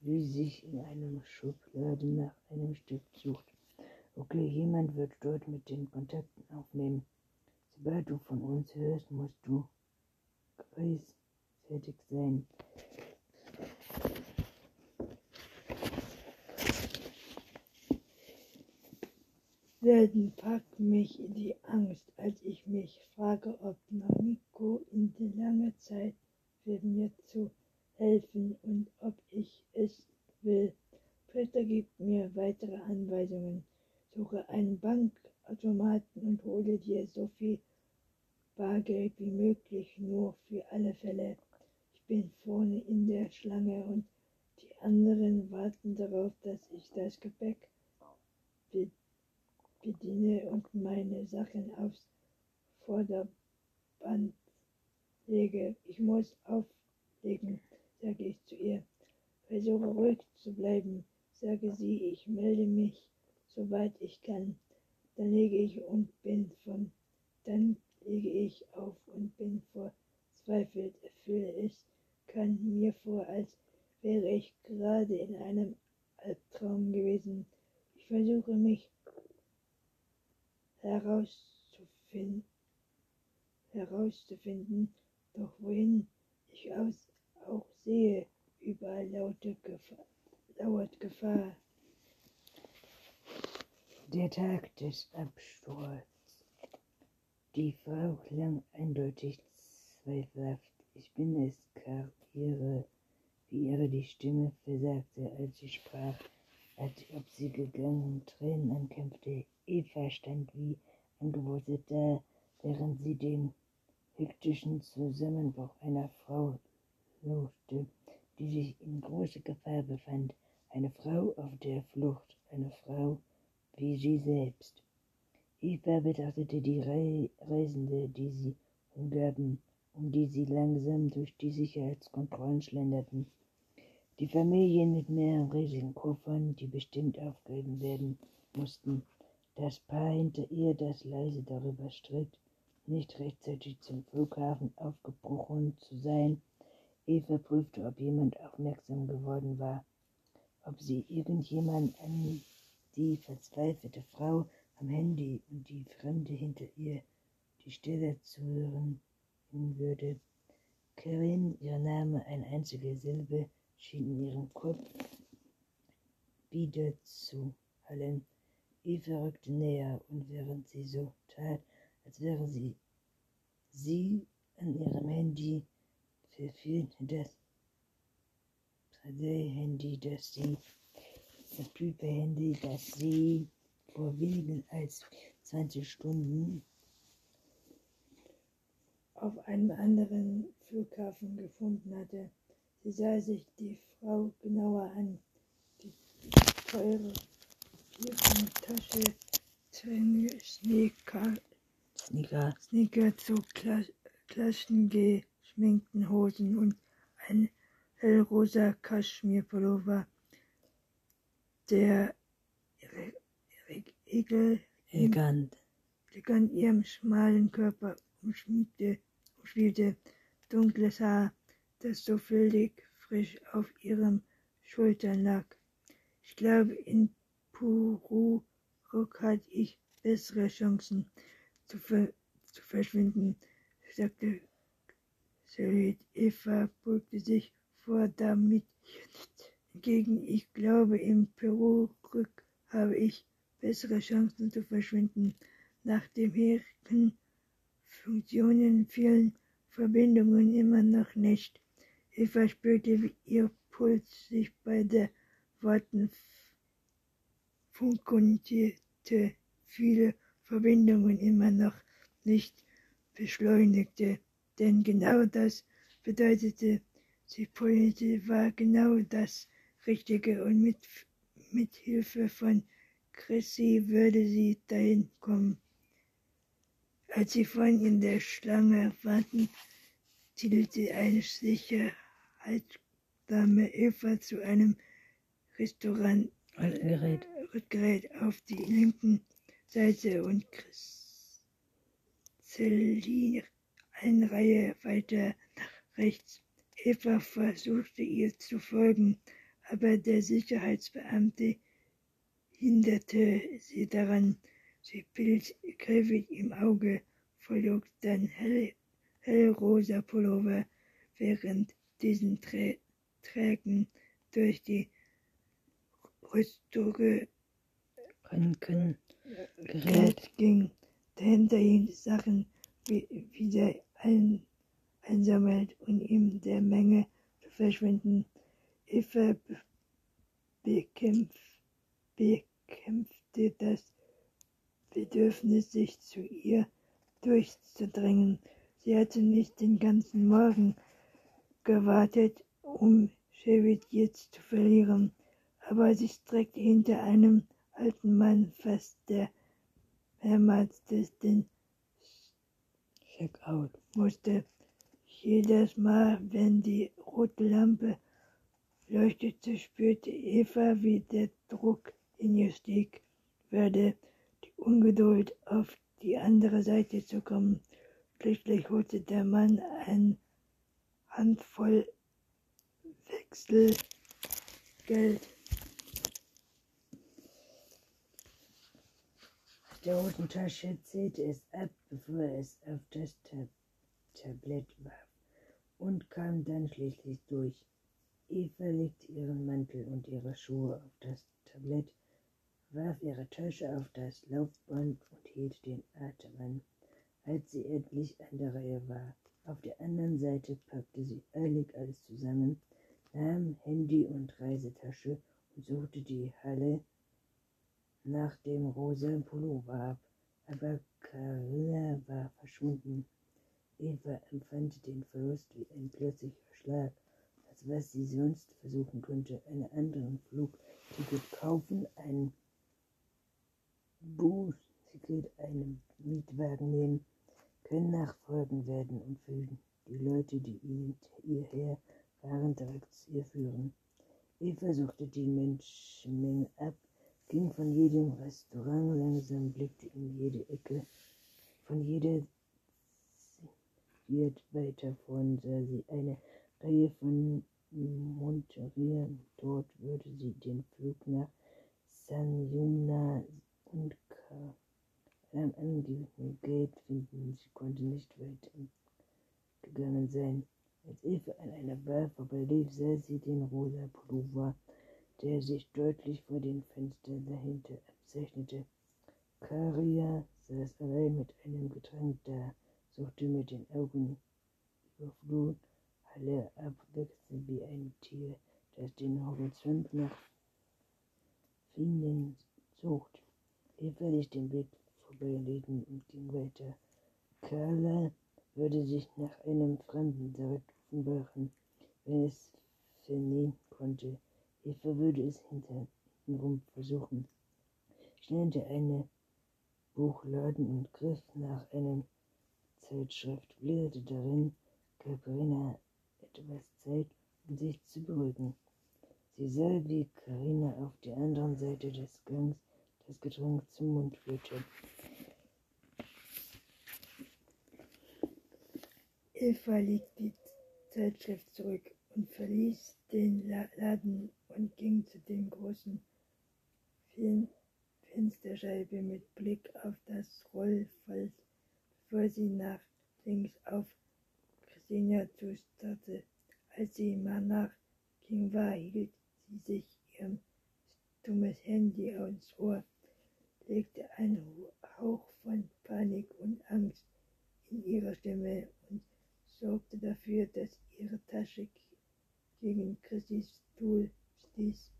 wie sich in einem Schublade nach einem Stift sucht. Okay, jemand wird dort mit den Kontakten aufnehmen. Sobald du von uns hörst, musst du Grace fertig sein. Selten packt mich die Angst, als ich mich frage, ob Nico in der langen Zeit für mir zu helfen und ob ich es will. Peter gibt mir weitere Anweisungen. Suche einen Bankautomaten und hole dir so viel Bargeld wie möglich, nur für alle Fälle. Ich bin vorne in der Schlange und die anderen warten darauf, dass ich das Gepäck bediene und meine Sachen aufs Vorder Band lege. Ich muss auflegen, sage ich zu ihr. Versuche ruhig zu bleiben, sage sie. Ich melde mich, soweit ich kann. Dann lege ich und bin von, dann lege ich auf und bin verzweifelt. Fühle es, kann mir vor, als wäre ich gerade in einem Albtraum gewesen. Ich versuche mich herauszufinden, herauszufinden, doch wohin ich aus, auch sehe, überall laute Gefahr, lauert Gefahr. Der Tag des Absturzes. Die Frau klang eindeutig zweifelhaft. Ich bin es, Karl, ihre, wie ihre die Stimme versagte, als sie sprach, als ob sie gegangen Tränen ankämpfte. Eva stand wie angewurzelt da, während sie den hektischen Zusammenbruch einer Frau suchte, die sich in großer Gefahr befand. Eine Frau auf der Flucht, eine Frau wie sie selbst. Eva betrachtete die Reisende, die sie umgaben, um die sie langsam durch die Sicherheitskontrollen schlenderten. Die Familien mit mehreren riesigen Koffern, die bestimmt aufgegeben werden mussten. Das Paar hinter ihr, das leise darüber stritt, nicht rechtzeitig zum Flughafen aufgebrochen zu sein. Eva prüfte, ob jemand aufmerksam geworden war, ob sie irgendjemand an die verzweifelte Frau am Handy und die Fremde hinter ihr die Stille zuhören würde. Karin, ihr Name, eine einzige Silbe, schien in ihrem Kopf wieder zu hallen. Eva rückte näher und während sie so tat, als wäre sie sie an ihrem Handy, verfiel das Handy, das sie, das Type-Handy, das sie vor wenigen als 20 Stunden auf einem anderen Flughafen gefunden hatte. Sie sah sich die Frau genauer an. Die teure Tasche, Zwänge, Sneaker, Sneaker, Sneaker zu Kla klaschengeschminkten Hosen und ein hellrosa Kaschmirpullover, der Egel elegant, elegant ihrem schmalen Körper umschmiegte, umspielte, dunkles Haar, das so völlig frisch auf ihren Schultern lag. Ich glaube, in Puru hatte ich bessere Chancen zu, ver zu verschwinden, sagte Salit. Eva beugte sich vor damit entgegen. Ich glaube, im Peru rück habe ich bessere Chancen zu verschwinden. Nach dem Herken funktionen vielen Verbindungen immer noch nicht. Eva spürte, wie ihr Puls sich bei der Worten funkierte viele Verbindungen immer noch nicht beschleunigte, denn genau das bedeutete, sie Politik war genau das Richtige und mit, mit Hilfe von Chrissy würde sie dahin kommen. Als sie vorhin in der Schlange warten, zielte eine Sicherheitsdame Eva zu einem Restaurant Gerät. Rückgerät auf die linken Seite und Celine eine Reihe weiter nach rechts. Eva versuchte ihr zu folgen, aber der Sicherheitsbeamte hinderte sie daran. Sie bild griffig im Auge, verlog dann hell, hellrosa Pullover, während diesen Trä Trägen durch die Rüstung Röntgengerät Gerät ging, dahinter ihn Sachen wieder ein, einsammelt und ihm der Menge zu verschwinden. Eva bekämpf, bekämpfte das Bedürfnis, sich zu ihr durchzudrängen. Sie hatte nicht den ganzen Morgen gewartet, um Chevy jetzt zu verlieren aber sie streckte hinter einem alten Mann fest, der mehrmals den Checkout musste. Jedes Mal, wenn die rote Lampe leuchtete, spürte Eva, wie der Druck in ihr stieg, werde die Ungeduld, auf die andere Seite zu kommen. Schließlich holte der Mann eine Handvoll Wechselgeld. Der Hosentasche zählte es ab, bevor er es auf das Tab Tablett warf und kam dann schließlich durch. Eva legte ihren Mantel und ihre Schuhe auf das Tablett, warf ihre Tasche auf das Laufband und hielt den Atem an, als sie endlich an der Reihe war. Auf der anderen Seite packte sie eilig alles zusammen, nahm Handy und Reisetasche und suchte die Halle nach dem rosa Pullover ab, aber Carilla war verschwunden. Eva empfand den Verlust wie ein plötzlicher Schlag als was sie sonst versuchen könnte, einen anderen Flugticket kaufen, ein Busticket, einen Mietwagen nehmen, können nachfolgen werden und für die Leute, die hierher fahren, direkt zu ihr führen. Eva suchte die Menschenmenge ab, ging von jedem Restaurant langsam, blickte in jede Ecke, von jeder wird weiter vorn sah sie eine Reihe von Monterey. Dort würde sie den Flug nach San Yuna und am angegebenen Gate finden. Sie konnte nicht weit gegangen sein. Als Eva an einer Bar vorbeilief, sah sie den rosa Pullover, der sich deutlich vor dem Fenster dahinter abzeichnete. Karia saß allein mit einem Getränk da, suchte mit den Augen über Flut alle abwechselnd wie ein Tier, das den Horizont nach Finden sucht. Eva ließ den Blick vorbeilegen und ging weiter. Carla würde sich nach einem Fremden direkt offenbaren, wenn es vernehmen konnte. Eva würde es hintenrum versuchen. Schnellte eine Buchladen und griff nach einer Zeitschrift, blätterte darin, gab Rena etwas Zeit, um sich zu beruhigen. Sie sah, wie Karina auf der anderen Seite des Gangs das Getränk zum Mund führte. Eva legte die Zeitschrift zurück und verließ den Laden und ging zu den großen Fensterscheibe mit Blick auf das Rollfeld, bevor sie nach links auf Xenia zustarte. Als sie ihm ging war, hielt sie sich ihr dummes Handy ans Ohr, legte einen Hauch von Panik und Angst in ihre Stimme und sorgte dafür, dass ihre Tasche gegen Chrissys Stuhl stieß.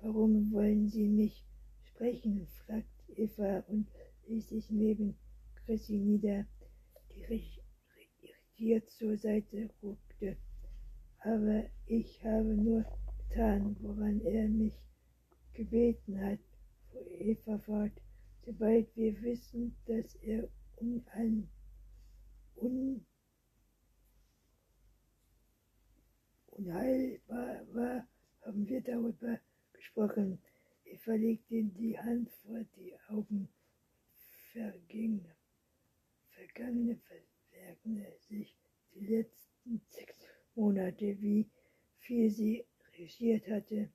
Warum wollen Sie mich sprechen? fragte Eva und ließ sich neben Chrissy nieder. Die irritiert zur Seite ruckte. Aber ich habe nur getan, woran er mich gebeten hat, fuhr Eva fort. Sobald wir wissen, dass er um ein un unheilbar war, haben wir darüber gesprochen. Eva legte die Hand vor die Augen, verging, vergangene verbergen sich die letzten sechs Monate, wie viel sie regiert hatte,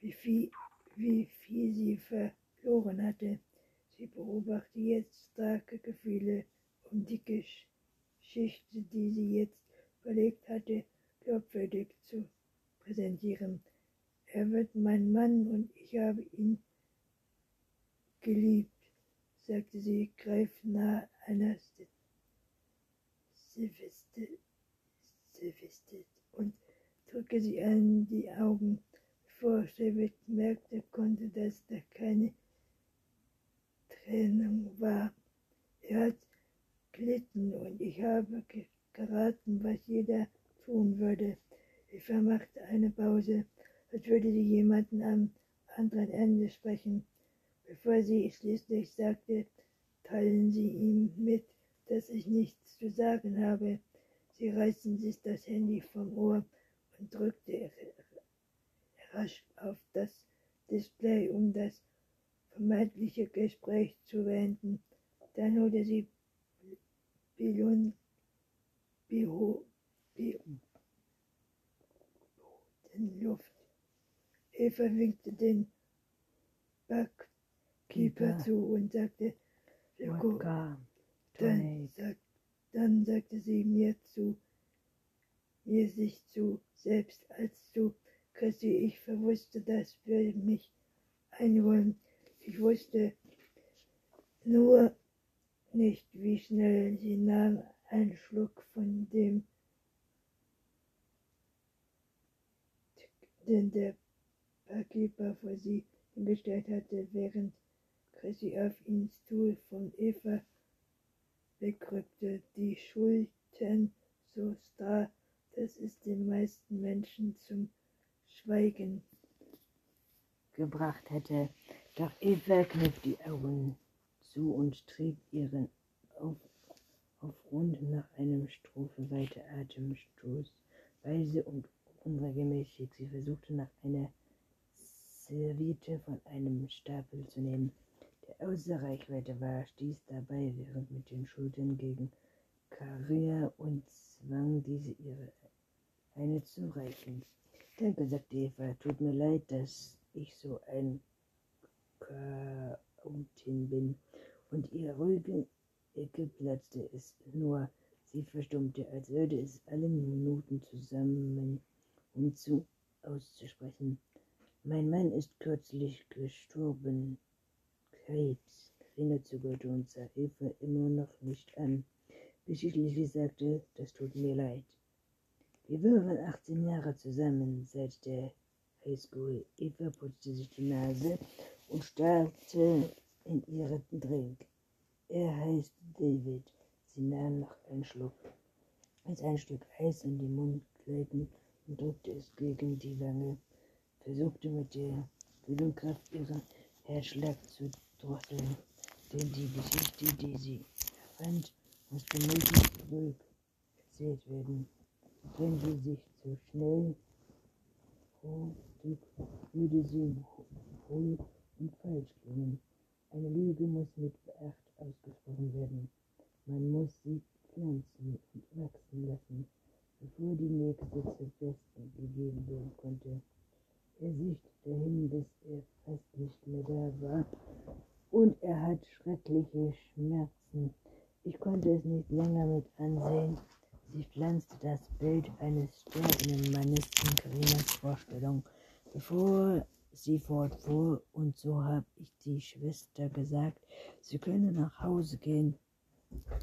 wie viel, wie viel sie verloren hatte. Sie beobachtet jetzt starke Gefühle um die Geschichte, die sie jetzt überlegt hatte, glaubwürdig zu präsentieren. Er wird mein Mann und ich habe ihn geliebt, sagte sie, greift nahe einer Silvestet und drückte sie an die Augen. Bevor Silvest merkte, konnte, dass da keine Trennung war. Er hat gelitten und ich habe geraten, was jeder tun würde. Ich vermachte eine Pause, als würde sie jemanden am anderen Ende sprechen. Bevor sie schließlich sagte, teilen Sie ihm mit, dass ich nichts zu sagen habe. Sie reißen sich das Handy vom Ohr und drückte rasch auf das Display, um das vermeintliche Gespräch zu beenden. Dann holte sie Billon, Bio, Bio, in Luft. Eva winkte den Backkeeper Keeper. zu und sagte, wir Dann, sag, dann sagte sie mir zu, mir sich zu, selbst als zu Christi, ich verwusste, das würde mich einholen. Ich wusste nur nicht, wie schnell sie nahm einen Schluck von dem, den der Barkeeper vor sie hingestellt hatte, während Chrissy auf ihn Stuhl von Eva wegrückte, die Schultern so starr, dass es den meisten Menschen zum Schweigen gebracht hätte. Doch Eva kniff die Augen zu und trieb ihren auf, auf rund nach einem Strophe weiter Atemstoßweise und unregelmäßig. Sie versuchte nach einer Serviette von einem Stapel zu nehmen, der außer Reichweite war, stieß dabei während mit den Schultern gegen Karia und zwang diese ihre eine zu reichen. Danke, sagte Eva, tut mir leid, dass ich so ein Chaotin bin. Und ihr ruhige Ecke platzte es nur. Sie verstummte, als würde es alle Minuten zusammen, um zu auszusprechen. Mein Mann ist kürzlich gestorben. Krebs, Ringe zögerte und sah Eva immer noch nicht an, schließlich sagte, das tut mir leid. Wir waren 18 Jahre zusammen seit der Highschool. Eva putzte sich die Nase und starrte in ihren Drink. Er heißt David. Sie nahm noch einen Schluck, als ein Stück Eis in den Mund gleiten und drückte es gegen die Wange, versuchte mit der Kühlungskraft ihren Herzschlag zu drosseln, denn die Geschichte, die sie erfand, musste möglichst ruhig erzählt werden. Wenn sie sich zu schnell ausdrückt, würde sie wohl und falsch klingen. Eine Lüge muss mit Beacht ausgesprochen werden. Man muss sie pflanzen und wachsen lassen, bevor die nächste zur Besten gegeben werden konnte. Er sieht dahin, bis er fast nicht mehr da war, und er hat schreckliche Schmerzen. Ich konnte es nicht länger mit ansehen. Sie pflanzte das Bild eines sterbenden Mannes in Carinas Vorstellung, bevor sie fortfuhr, und so habe ich die Schwester gesagt, sie könne nach Hause gehen.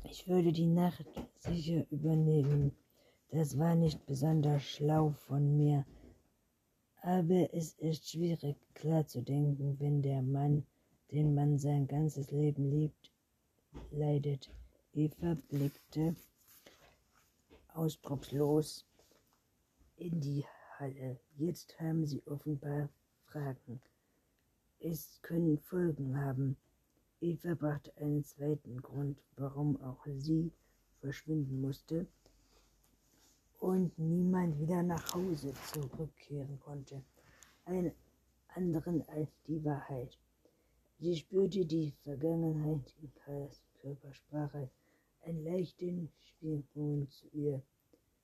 Ich würde die Nacht sicher übernehmen. Das war nicht besonders schlau von mir, aber es ist schwierig klar zu denken, wenn der Mann, den man sein ganzes Leben liebt, leidet. Eva blickte ausdruckslos in die Halle. Jetzt haben sie offenbar Fragen. Es können Folgen haben. Eva brachte einen zweiten Grund, warum auch sie verschwinden musste und niemand wieder nach Hause zurückkehren konnte. Einen anderen als die Wahrheit. Sie spürte die Vergangenheit in Karls Körpersprache, einen leichten Schwingung zu ihr.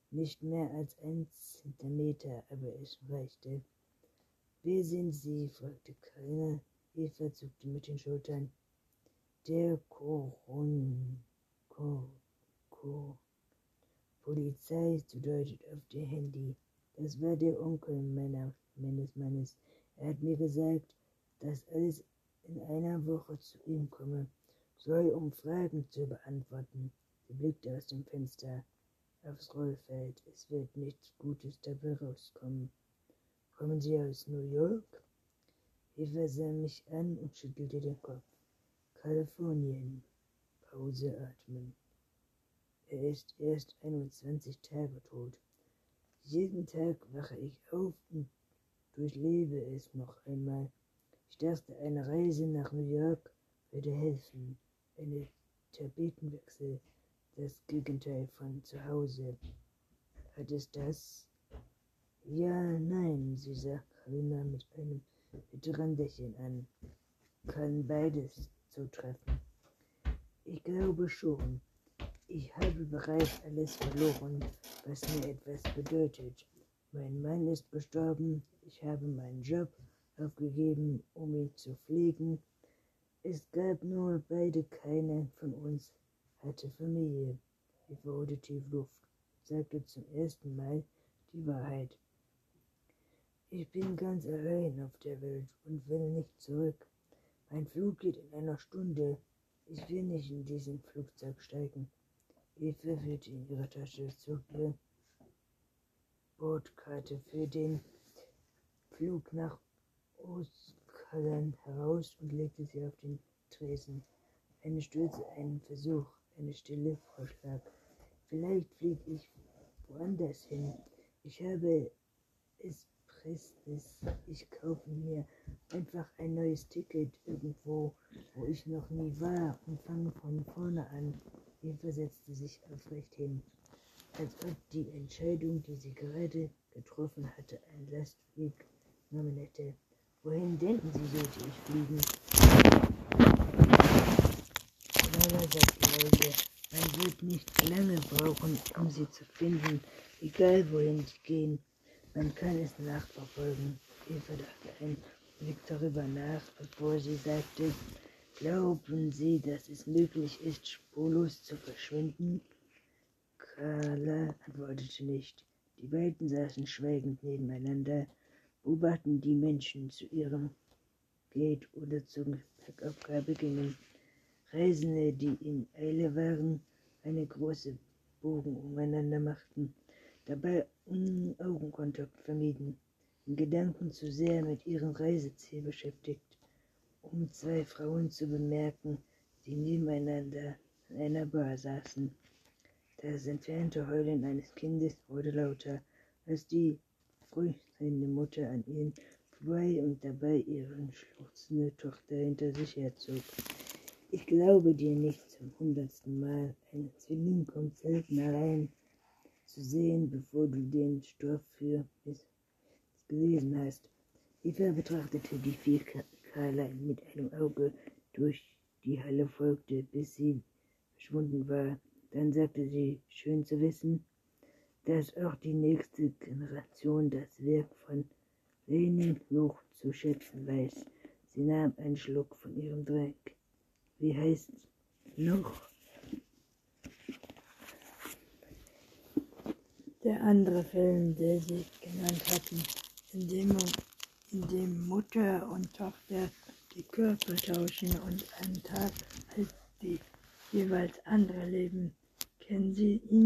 Nicht mehr als ein Zentimeter, aber es reichte. Wer sind Sie? fragte Karina. Eva zuckte mit den Schultern. Der Koron, Kor, Kor, Polizei, deutet auf ihr Handy. Das war der Onkel meiner, meines Mannes. Er hat mir gesagt, dass alles in einer Woche zu ihm komme, soll, um Fragen zu beantworten. Sie blickte aus dem Fenster aufs Rollfeld. Es wird nichts Gutes dabei rauskommen. Kommen Sie aus New York? Eva sah mich an und schüttelte den Kopf. Kalifornien. Pause atmen. Er ist erst 21 Tage tot. Jeden Tag wache ich auf und durchlebe es noch einmal. Ich dachte, eine Reise nach New York würde helfen. Eine Tapetenwechsel, das Gegenteil von zu Hause. Hat es das? Ja, nein, sie sagt Karina mit einem bitteren Lächeln an. Kann beides zutreffen. Ich glaube schon. Ich habe bereits alles verloren, was mir etwas bedeutet. Mein Mann ist gestorben, ich habe meinen Job aufgegeben, um ihn zu pflegen. Es gab nur beide, keine von uns hatte Familie. Ich wurde tief Luft, sagte zum ersten Mal die Wahrheit. Ich bin ganz allein auf der Welt und will nicht zurück. Mein Flug geht in einer Stunde. Ich will nicht in diesen Flugzeug steigen. Ihrer Tasche, zog ihre Bordkarte für den Flug nach Ostkallen heraus und legte sie auf den Tresen. Eine Stürze, ein Versuch, eine stille Vorschlag. Vielleicht fliege ich woanders hin. Ich habe es Prestes. Ich kaufe mir einfach ein neues Ticket irgendwo, wo ich noch nie war und fange von vorne an. Eva setzte sich aufrecht hin, als ob die Entscheidung, die sie gerade getroffen hatte, ein Lastweg genommen hätte. Wohin denken Sie, sollte ich fliegen? Lala sagte leise, man wird nicht lange brauchen, um sie zu finden, egal wohin sie gehen. Man kann es nachverfolgen. Eva dachte einen Blick darüber nach, bevor sie sagte, glauben Sie, dass es möglich ist, spurlos zu verschwinden? Carla antwortete nicht. Die beiden saßen schweigend nebeneinander, beobachten die Menschen zu ihrem Gate oder zur Gepäckaufgabe gingen. Reisende, die in Eile waren, eine große Bogen umeinander machten, dabei Augenkontakt vermieden, in Gedanken zu sehr mit ihrem Reiseziel beschäftigt, um zwei Frauen zu bemerken, die nebeneinander an einer Bar saßen. Das entfernte Heulen eines Kindes wurde lauter, als die frühstehende Mutter an ihnen vorbei und dabei ihre schluchzende Tochter hinter sich herzog. Ich glaube dir nicht zum hundertsten Mal. Ein Zwilling kommt selten allein zu sehen, bevor du den Stoff für es gelesen hast. Eva betrachtete die vier Kerle mit einem Auge durch die Halle folgte, bis sie verschwunden war. Dann sagte sie, schön zu wissen, dass auch die nächste Generation das Werk von Lenin Luch zu schätzen weiß. Sie nahm einen Schluck von ihrem Dreck. Wie heißt noch? Der andere Film, der sie genannt hatten, in dem, in dem Mutter und Tochter die Körper tauschen und einen Tag als die jeweils andere leben. Kennen Sie ihn?